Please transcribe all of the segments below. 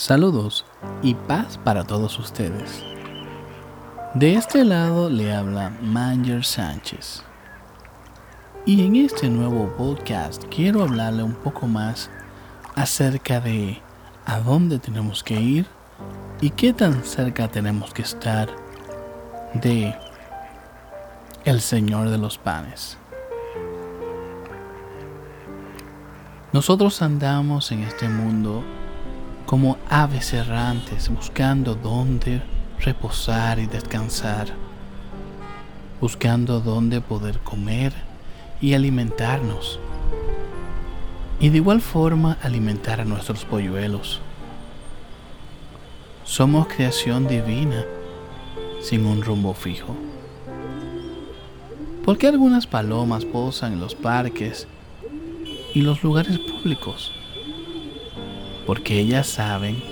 Saludos y paz para todos ustedes. De este lado le habla Manger Sánchez. Y en este nuevo podcast quiero hablarle un poco más acerca de a dónde tenemos que ir y qué tan cerca tenemos que estar de el Señor de los panes. Nosotros andamos en este mundo como aves errantes buscando dónde reposar y descansar, buscando dónde poder comer y alimentarnos, y de igual forma alimentar a nuestros polluelos. Somos creación divina sin un rumbo fijo. ¿Por qué algunas palomas posan en los parques y los lugares públicos? Porque ellas saben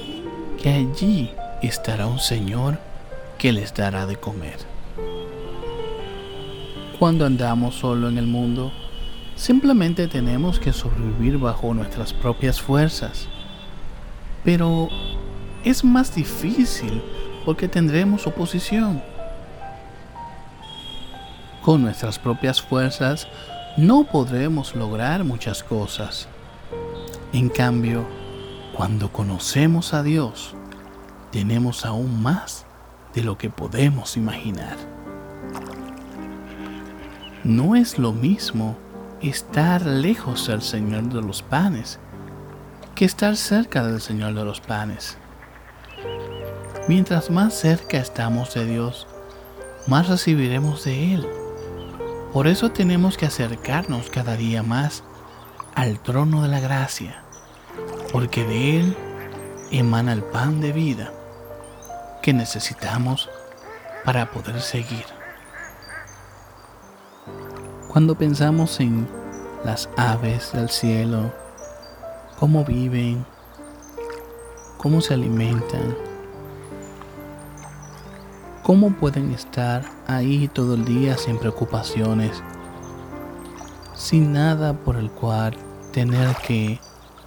que allí estará un Señor que les dará de comer. Cuando andamos solo en el mundo, simplemente tenemos que sobrevivir bajo nuestras propias fuerzas. Pero es más difícil porque tendremos oposición. Con nuestras propias fuerzas no podremos lograr muchas cosas. En cambio, cuando conocemos a Dios, tenemos aún más de lo que podemos imaginar. No es lo mismo estar lejos del Señor de los panes que estar cerca del Señor de los panes. Mientras más cerca estamos de Dios, más recibiremos de Él. Por eso tenemos que acercarnos cada día más al trono de la gracia porque de Él emana el pan de vida que necesitamos para poder seguir. Cuando pensamos en las aves del cielo, cómo viven, cómo se alimentan, cómo pueden estar ahí todo el día sin preocupaciones, sin nada por el cual tener que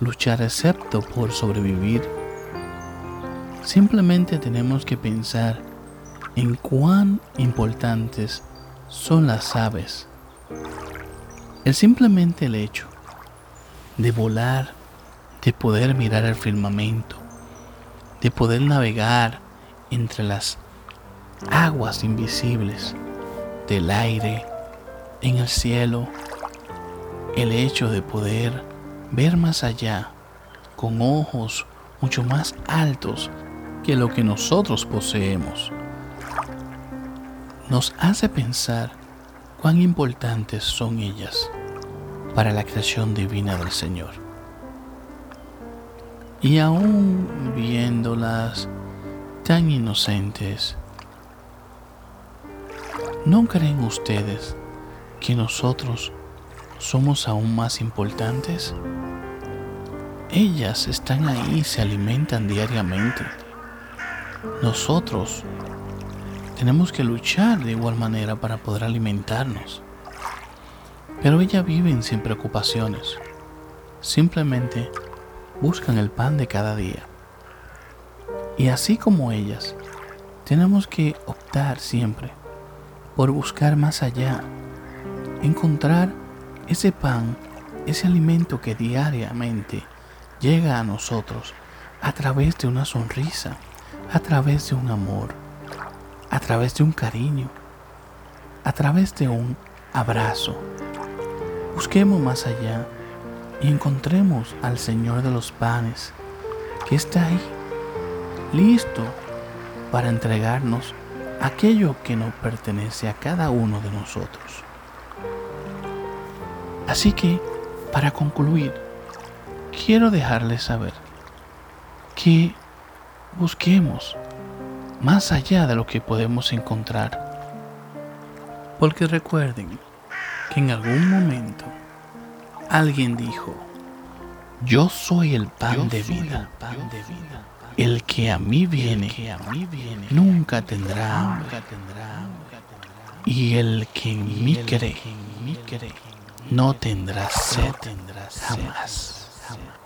luchar excepto por sobrevivir. Simplemente tenemos que pensar en cuán importantes son las aves. El simplemente el hecho de volar, de poder mirar el firmamento, de poder navegar entre las aguas invisibles del aire, en el cielo, el hecho de poder ver más allá con ojos mucho más altos que lo que nosotros poseemos. Nos hace pensar cuán importantes son ellas para la creación divina del Señor. Y aún viéndolas tan inocentes, ¿no creen ustedes que nosotros somos aún más importantes? Ellas están ahí, se alimentan diariamente. Nosotros tenemos que luchar de igual manera para poder alimentarnos. Pero ellas viven sin preocupaciones. Simplemente buscan el pan de cada día. Y así como ellas, tenemos que optar siempre por buscar más allá, encontrar ese pan, ese alimento que diariamente llega a nosotros a través de una sonrisa, a través de un amor, a través de un cariño, a través de un abrazo. Busquemos más allá y encontremos al Señor de los panes que está ahí, listo para entregarnos aquello que nos pertenece a cada uno de nosotros. Así que, para concluir, quiero dejarles saber que busquemos más allá de lo que podemos encontrar. Porque recuerden que en algún momento alguien dijo, yo soy el pan, de, vida. El que a mí viene, nunca tendrá hambre. Y el que en mí cree, no tendrá sed jamás. jamás.